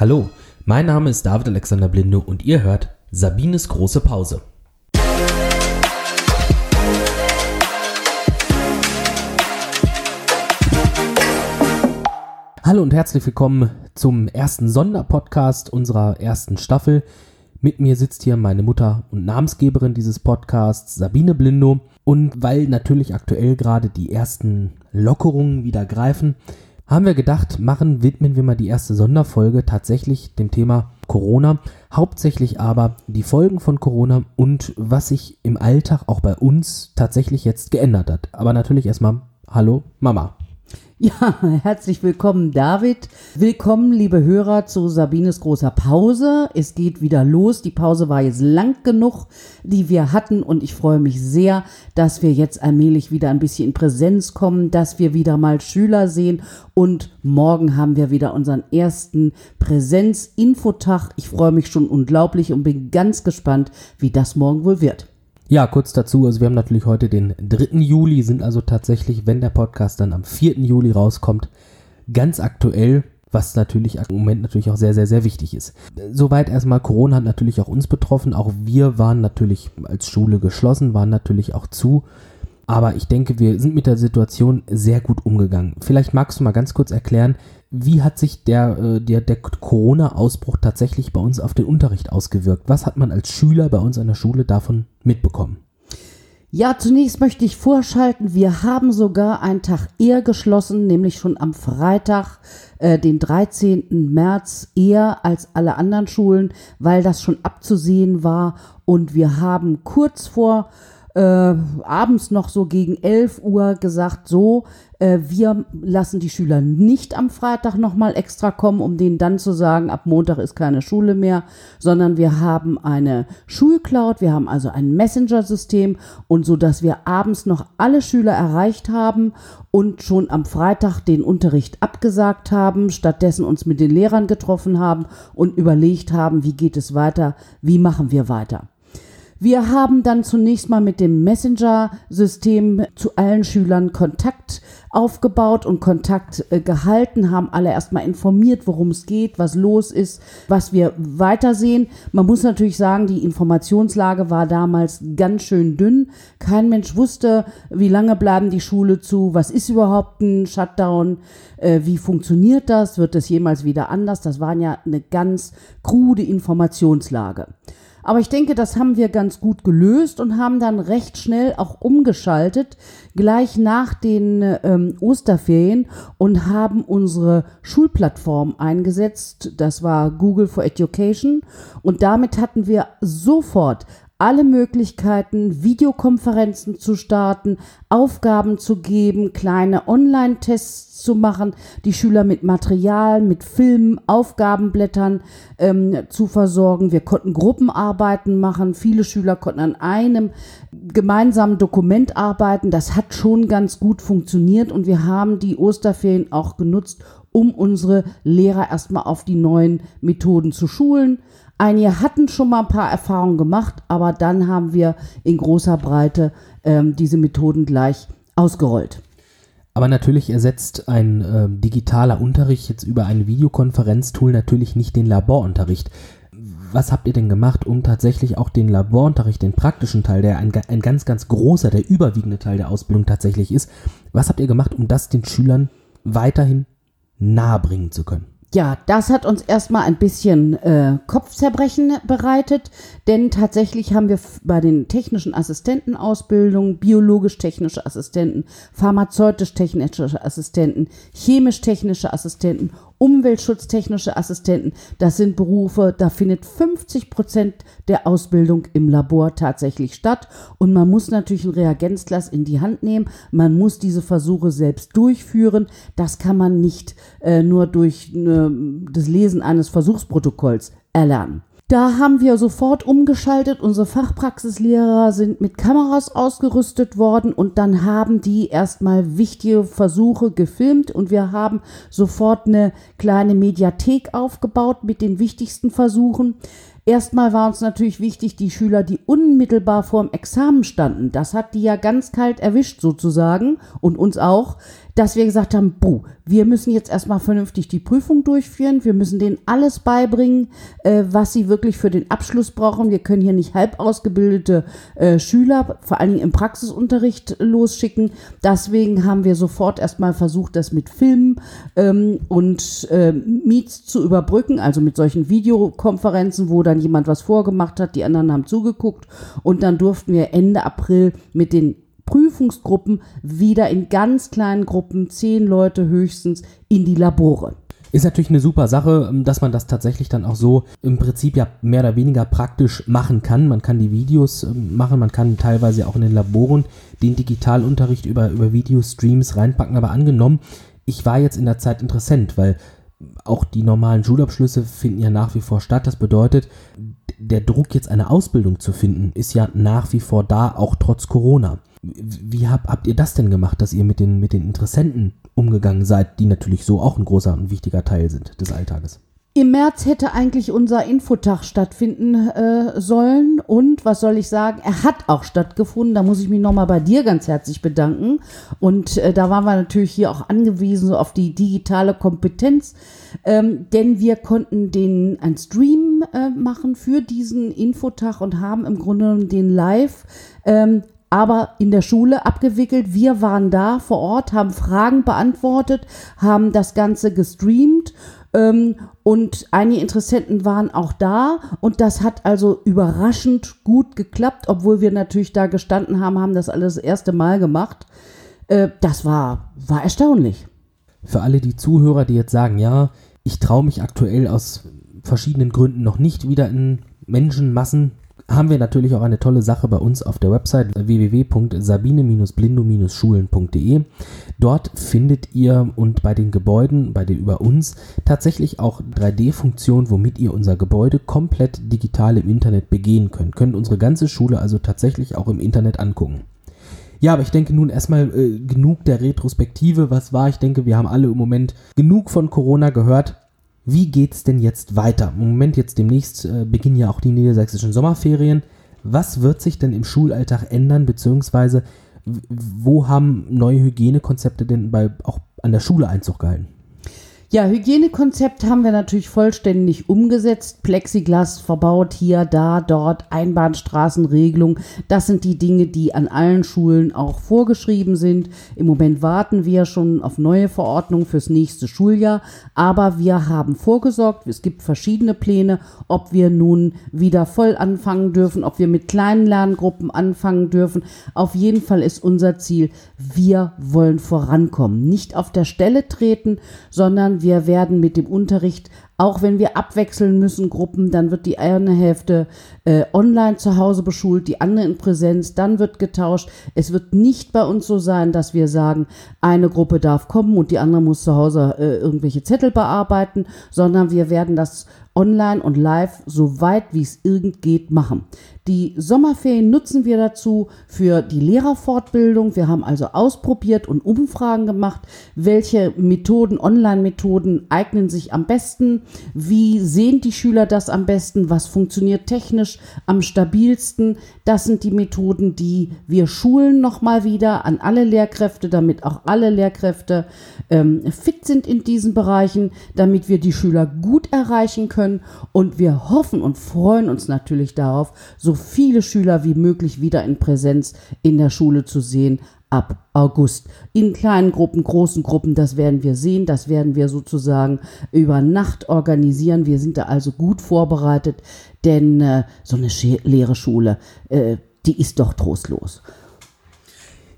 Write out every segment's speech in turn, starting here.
Hallo, mein Name ist David Alexander Blinde und ihr hört Sabines große Pause. Hallo und herzlich willkommen zum ersten Sonderpodcast unserer ersten Staffel. Mit mir sitzt hier meine Mutter und Namensgeberin dieses Podcasts, Sabine Blindo. Und weil natürlich aktuell gerade die ersten Lockerungen wieder greifen, haben wir gedacht, machen, widmen wir mal die erste Sonderfolge tatsächlich dem Thema Corona, hauptsächlich aber die Folgen von Corona und was sich im Alltag auch bei uns tatsächlich jetzt geändert hat. Aber natürlich erstmal Hallo Mama. Ja, herzlich willkommen, David. Willkommen, liebe Hörer, zu Sabines großer Pause. Es geht wieder los. Die Pause war jetzt lang genug, die wir hatten. Und ich freue mich sehr, dass wir jetzt allmählich wieder ein bisschen in Präsenz kommen, dass wir wieder mal Schüler sehen. Und morgen haben wir wieder unseren ersten Präsenz-Infotag. Ich freue mich schon unglaublich und bin ganz gespannt, wie das morgen wohl wird. Ja, kurz dazu, also wir haben natürlich heute den 3. Juli, sind also tatsächlich, wenn der Podcast dann am 4. Juli rauskommt, ganz aktuell, was natürlich im Moment natürlich auch sehr, sehr, sehr wichtig ist. Soweit erstmal, Corona hat natürlich auch uns betroffen, auch wir waren natürlich als Schule geschlossen, waren natürlich auch zu. Aber ich denke, wir sind mit der Situation sehr gut umgegangen. Vielleicht magst du mal ganz kurz erklären, wie hat sich der, äh, der, der Corona-Ausbruch tatsächlich bei uns auf den Unterricht ausgewirkt? Was hat man als Schüler bei uns an der Schule davon mitbekommen? Ja, zunächst möchte ich vorschalten, wir haben sogar einen Tag eher geschlossen, nämlich schon am Freitag, äh, den 13. März, eher als alle anderen Schulen, weil das schon abzusehen war. Und wir haben kurz vor äh, abends noch so gegen 11 Uhr gesagt, so, wir lassen die Schüler nicht am Freitag nochmal extra kommen, um denen dann zu sagen, ab Montag ist keine Schule mehr, sondern wir haben eine Schulcloud, wir haben also ein Messenger-System und so, dass wir abends noch alle Schüler erreicht haben und schon am Freitag den Unterricht abgesagt haben, stattdessen uns mit den Lehrern getroffen haben und überlegt haben, wie geht es weiter, wie machen wir weiter. Wir haben dann zunächst mal mit dem Messenger-System zu allen Schülern Kontakt aufgebaut und Kontakt äh, gehalten, haben alle erstmal informiert, worum es geht, was los ist, was wir weitersehen. Man muss natürlich sagen, die Informationslage war damals ganz schön dünn. Kein Mensch wusste, wie lange bleiben die Schule zu, was ist überhaupt ein Shutdown, äh, wie funktioniert das, wird es jemals wieder anders. Das waren ja eine ganz krude Informationslage. Aber ich denke, das haben wir ganz gut gelöst und haben dann recht schnell auch umgeschaltet, gleich nach den ähm, Osterferien und haben unsere Schulplattform eingesetzt. Das war Google for Education. Und damit hatten wir sofort alle Möglichkeiten, Videokonferenzen zu starten, Aufgaben zu geben, kleine Online-Tests zu machen, die Schüler mit Material, mit Filmen, Aufgabenblättern ähm, zu versorgen. Wir konnten Gruppenarbeiten machen. Viele Schüler konnten an einem gemeinsamen Dokument arbeiten. Das hat schon ganz gut funktioniert und wir haben die Osterferien auch genutzt, um unsere Lehrer erstmal auf die neuen Methoden zu schulen. Einige hatten schon mal ein paar Erfahrungen gemacht, aber dann haben wir in großer Breite ähm, diese Methoden gleich ausgerollt. Aber natürlich ersetzt ein äh, digitaler Unterricht jetzt über ein Videokonferenztool natürlich nicht den Laborunterricht. Was habt ihr denn gemacht, um tatsächlich auch den Laborunterricht, den praktischen Teil, der ein, ein ganz, ganz großer, der überwiegende Teil der Ausbildung tatsächlich ist, was habt ihr gemacht, um das den Schülern weiterhin nahebringen zu können? Ja, das hat uns erstmal ein bisschen äh, Kopfzerbrechen bereitet, denn tatsächlich haben wir bei den technischen Assistentenausbildungen, biologisch-technische Assistenten, pharmazeutisch-technische Assistenten, chemisch-technische Assistenten umweltschutztechnische Assistenten, das sind Berufe, da findet 50 Prozent der Ausbildung im Labor tatsächlich statt. Und man muss natürlich ein Reagenzglas in die Hand nehmen. Man muss diese Versuche selbst durchführen. Das kann man nicht äh, nur durch äh, das Lesen eines Versuchsprotokolls erlernen. Da haben wir sofort umgeschaltet. Unsere Fachpraxislehrer sind mit Kameras ausgerüstet worden und dann haben die erstmal wichtige Versuche gefilmt und wir haben sofort eine kleine Mediathek aufgebaut mit den wichtigsten Versuchen. Erstmal war uns natürlich wichtig, die Schüler, die unmittelbar vorm Examen standen, das hat die ja ganz kalt erwischt sozusagen und uns auch, dass wir gesagt haben, buh, wir müssen jetzt erstmal vernünftig die Prüfung durchführen, wir müssen denen alles beibringen, äh, was sie wirklich für den Abschluss brauchen. Wir können hier nicht halb ausgebildete äh, Schüler, vor allen Dingen im Praxisunterricht, losschicken. Deswegen haben wir sofort erstmal versucht, das mit Filmen ähm, und äh, Meets zu überbrücken, also mit solchen Videokonferenzen, wo dann jemand was vorgemacht hat, die anderen haben zugeguckt und dann durften wir Ende April mit den Prüfungsgruppen wieder in ganz kleinen Gruppen, zehn Leute höchstens, in die Labore. Ist natürlich eine super Sache, ähm, dass man das tatsächlich dann auch so im Prinzip ja mehr oder weniger praktisch machen kann. Man kann die Videos ähm, machen, man kann teilweise auch in den Laboren den Digitalunterricht über, über Videostreams reinpacken. Aber angenommen, ich war jetzt in der Zeit interessant, weil auch die normalen Schulabschlüsse finden ja nach wie vor statt. Das bedeutet, der Druck, jetzt eine Ausbildung zu finden, ist ja nach wie vor da, auch trotz Corona. Wie habt, habt ihr das denn gemacht, dass ihr mit den, mit den Interessenten umgegangen seid, die natürlich so auch ein großer und wichtiger Teil sind des Alltages? Im März hätte eigentlich unser Infotag stattfinden äh, sollen und was soll ich sagen, er hat auch stattgefunden. Da muss ich mich nochmal bei dir ganz herzlich bedanken. Und äh, da waren wir natürlich hier auch angewiesen so auf die digitale Kompetenz, ähm, denn wir konnten den ein Stream äh, machen für diesen Infotag und haben im Grunde den live ähm, aber in der Schule abgewickelt. Wir waren da vor Ort, haben Fragen beantwortet, haben das Ganze gestreamt ähm, und einige Interessenten waren auch da und das hat also überraschend gut geklappt, obwohl wir natürlich da gestanden haben, haben das alles das erste Mal gemacht. Äh, das war, war erstaunlich. Für alle die Zuhörer, die jetzt sagen, ja, ich traue mich aktuell aus verschiedenen Gründen noch nicht wieder in Menschenmassen haben wir natürlich auch eine tolle Sache bei uns auf der Website www.sabine-blindo-schulen.de. Dort findet ihr und bei den Gebäuden, bei den über uns, tatsächlich auch 3D-Funktionen, womit ihr unser Gebäude komplett digital im Internet begehen könnt. Könnt unsere ganze Schule also tatsächlich auch im Internet angucken. Ja, aber ich denke nun erstmal äh, genug der Retrospektive. Was war? Ich denke, wir haben alle im Moment genug von Corona gehört. Wie geht es denn jetzt weiter? Im Moment jetzt demnächst äh, beginnen ja auch die niedersächsischen Sommerferien. Was wird sich denn im Schulalltag ändern, beziehungsweise wo haben neue Hygienekonzepte denn bei, auch an der Schule Einzug gehalten? Ja, Hygienekonzept haben wir natürlich vollständig umgesetzt. Plexiglas verbaut hier, da, dort, Einbahnstraßenregelung. Das sind die Dinge, die an allen Schulen auch vorgeschrieben sind. Im Moment warten wir schon auf neue Verordnungen fürs nächste Schuljahr. Aber wir haben vorgesorgt. Es gibt verschiedene Pläne, ob wir nun wieder voll anfangen dürfen, ob wir mit kleinen Lerngruppen anfangen dürfen. Auf jeden Fall ist unser Ziel, wir wollen vorankommen. Nicht auf der Stelle treten, sondern wir werden mit dem Unterricht, auch wenn wir abwechseln müssen, Gruppen, dann wird die eine Hälfte äh, online zu Hause beschult, die andere in Präsenz, dann wird getauscht. Es wird nicht bei uns so sein, dass wir sagen, eine Gruppe darf kommen und die andere muss zu Hause äh, irgendwelche Zettel bearbeiten, sondern wir werden das online und live so weit wie es irgend geht machen. Die Sommerferien nutzen wir dazu für die Lehrerfortbildung. Wir haben also ausprobiert und Umfragen gemacht, welche Methoden, Online-Methoden eignen sich am besten, wie sehen die Schüler das am besten, was funktioniert technisch am stabilsten. Das sind die Methoden, die wir schulen nochmal wieder an alle Lehrkräfte, damit auch alle Lehrkräfte ähm, fit sind in diesen Bereichen, damit wir die Schüler gut erreichen können. Und wir hoffen und freuen uns natürlich darauf, so viele Schüler wie möglich wieder in Präsenz in der Schule zu sehen ab August. In kleinen Gruppen, großen Gruppen, das werden wir sehen, das werden wir sozusagen über Nacht organisieren. Wir sind da also gut vorbereitet, denn äh, so eine leere Schule, äh, die ist doch trostlos.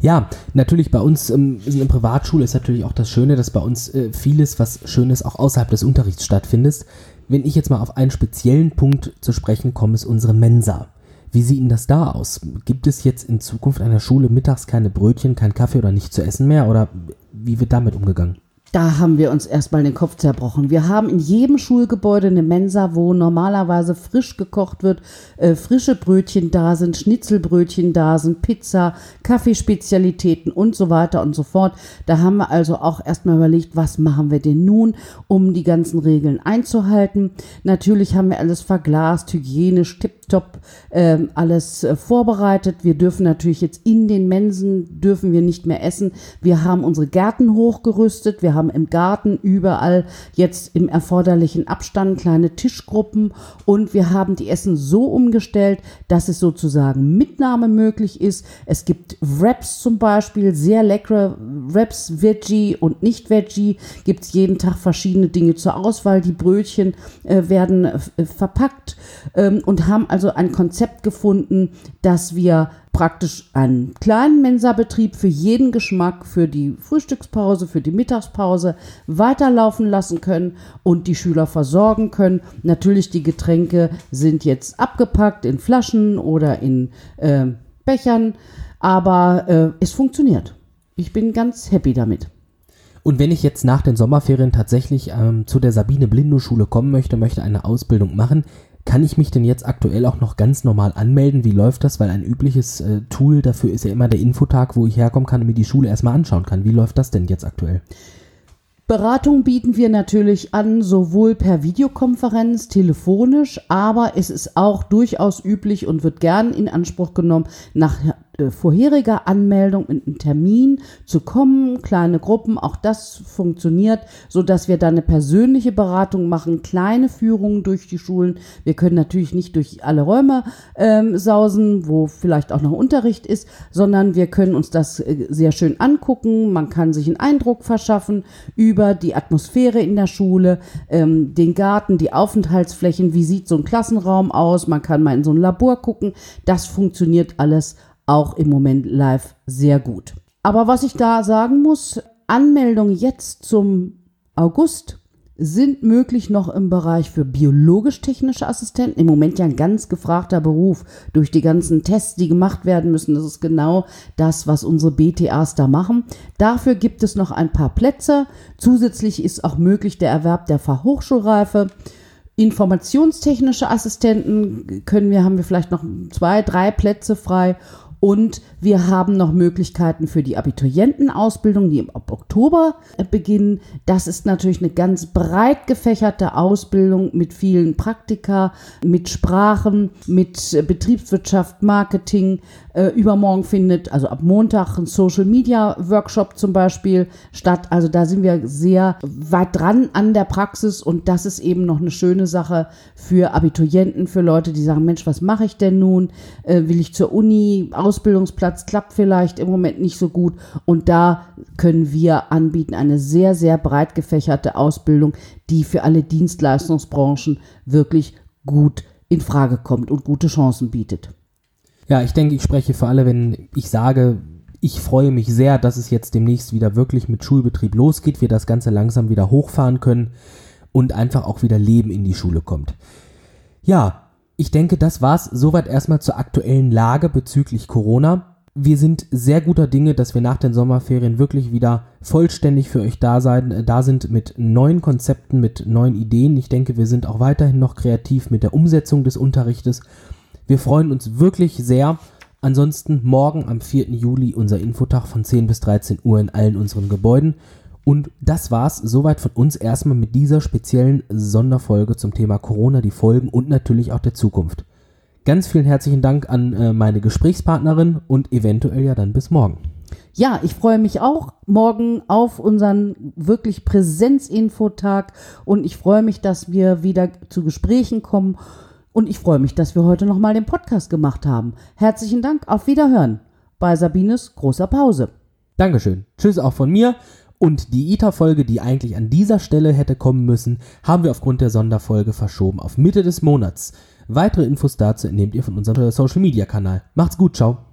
Ja, natürlich bei uns ähm, in der Privatschule ist natürlich auch das Schöne, dass bei uns äh, vieles, was Schönes auch außerhalb des Unterrichts stattfindet. Wenn ich jetzt mal auf einen speziellen Punkt zu sprechen komme, ist unsere Mensa. Wie sieht denn das da aus? Gibt es jetzt in Zukunft an der Schule mittags keine Brötchen, kein Kaffee oder nicht zu essen mehr? Oder wie wird damit umgegangen? Da haben wir uns erstmal den Kopf zerbrochen. Wir haben in jedem Schulgebäude eine Mensa, wo normalerweise frisch gekocht wird, äh, frische Brötchen da sind, Schnitzelbrötchen da sind, Pizza, Kaffeespezialitäten und so weiter und so fort. Da haben wir also auch erstmal überlegt, was machen wir denn nun, um die ganzen Regeln einzuhalten. Natürlich haben wir alles verglast, hygienisch, tipptopp, äh, alles äh, vorbereitet. Wir dürfen natürlich jetzt in den Mensen, dürfen wir nicht mehr essen. Wir haben unsere Gärten hochgerüstet. Wir haben im Garten überall jetzt im erforderlichen Abstand kleine Tischgruppen und wir haben die Essen so umgestellt, dass es sozusagen Mitnahme möglich ist. Es gibt Wraps zum Beispiel, sehr leckere Wraps, Veggie und nicht Veggie. Gibt es jeden Tag verschiedene Dinge zur Auswahl. Die Brötchen äh, werden äh, verpackt ähm, und haben also ein Konzept gefunden, dass wir praktisch einen kleinen Mensabetrieb für jeden Geschmack, für die Frühstückspause, für die Mittagspause weiterlaufen lassen können und die Schüler versorgen können. Natürlich, die Getränke sind jetzt abgepackt in Flaschen oder in äh, Bechern, aber äh, es funktioniert. Ich bin ganz happy damit. Und wenn ich jetzt nach den Sommerferien tatsächlich ähm, zu der Sabine Blindow Schule kommen möchte, möchte eine Ausbildung machen, kann ich mich denn jetzt aktuell auch noch ganz normal anmelden? Wie läuft das? Weil ein übliches äh, Tool dafür ist ja immer der Infotag, wo ich herkommen kann und mir die Schule erstmal anschauen kann. Wie läuft das denn jetzt aktuell? Beratung bieten wir natürlich an, sowohl per Videokonferenz, telefonisch, aber es ist auch durchaus üblich und wird gern in Anspruch genommen, nach äh, vorheriger Anmeldung in einen Termin zu kommen, kleine Gruppen, auch das funktioniert, so dass wir da eine persönliche Beratung machen, kleine Führungen durch die Schulen. Wir können natürlich nicht durch alle Räume ähm, sausen, wo vielleicht auch noch Unterricht ist, sondern wir können uns das äh, sehr schön angucken. Man kann sich einen Eindruck verschaffen über die Atmosphäre in der Schule, ähm, den Garten, die Aufenthaltsflächen, wie sieht so ein Klassenraum aus. Man kann mal in so ein Labor gucken. Das funktioniert alles auch im Moment live sehr gut. Aber was ich da sagen muss, Anmeldungen jetzt zum August sind möglich noch im Bereich für biologisch-technische Assistenten. Im Moment ja ein ganz gefragter Beruf durch die ganzen Tests, die gemacht werden müssen. Das ist genau das, was unsere BTAs da machen. Dafür gibt es noch ein paar Plätze. Zusätzlich ist auch möglich der Erwerb der Fachhochschulreife. Informationstechnische Assistenten können wir, haben wir vielleicht noch zwei, drei Plätze frei und wir haben noch Möglichkeiten für die Abiturientenausbildung, die im Oktober äh, beginnen. Das ist natürlich eine ganz breit gefächerte Ausbildung mit vielen Praktika, mit Sprachen, mit äh, Betriebswirtschaft, Marketing. Äh, übermorgen findet, also ab Montag, ein Social Media Workshop zum Beispiel statt. Also da sind wir sehr weit dran an der Praxis und das ist eben noch eine schöne Sache für Abiturienten, für Leute, die sagen, Mensch, was mache ich denn nun? will ich zur Uni? Ausbildungsplatz klappt vielleicht im Moment nicht so gut. Und da können wir anbieten eine sehr, sehr breit gefächerte Ausbildung, die für alle Dienstleistungsbranchen wirklich gut in Frage kommt und gute Chancen bietet. Ja, ich denke, ich spreche für alle, wenn ich sage, ich freue mich sehr, dass es jetzt demnächst wieder wirklich mit Schulbetrieb losgeht, wir das Ganze langsam wieder hochfahren können und einfach auch wieder Leben in die Schule kommt. Ja, ich denke, das war's soweit erstmal zur aktuellen Lage bezüglich Corona. Wir sind sehr guter Dinge, dass wir nach den Sommerferien wirklich wieder vollständig für euch da, sein, äh, da sind mit neuen Konzepten, mit neuen Ideen. Ich denke, wir sind auch weiterhin noch kreativ mit der Umsetzung des Unterrichtes. Wir freuen uns wirklich sehr. Ansonsten morgen am 4. Juli unser Infotag von 10 bis 13 Uhr in allen unseren Gebäuden. Und das war's soweit von uns erstmal mit dieser speziellen Sonderfolge zum Thema Corona, die Folgen und natürlich auch der Zukunft. Ganz vielen herzlichen Dank an äh, meine Gesprächspartnerin und eventuell ja dann bis morgen. Ja, ich freue mich auch morgen auf unseren wirklich Präsenzinfotag und ich freue mich, dass wir wieder zu Gesprächen kommen und ich freue mich, dass wir heute nochmal den Podcast gemacht haben. Herzlichen Dank, auf Wiederhören bei Sabines großer Pause. Dankeschön. Tschüss auch von mir. Und die ITA-Folge, die eigentlich an dieser Stelle hätte kommen müssen, haben wir aufgrund der Sonderfolge verschoben auf Mitte des Monats. Weitere Infos dazu entnehmt ihr von unserem Social-Media-Kanal. Macht's gut, ciao.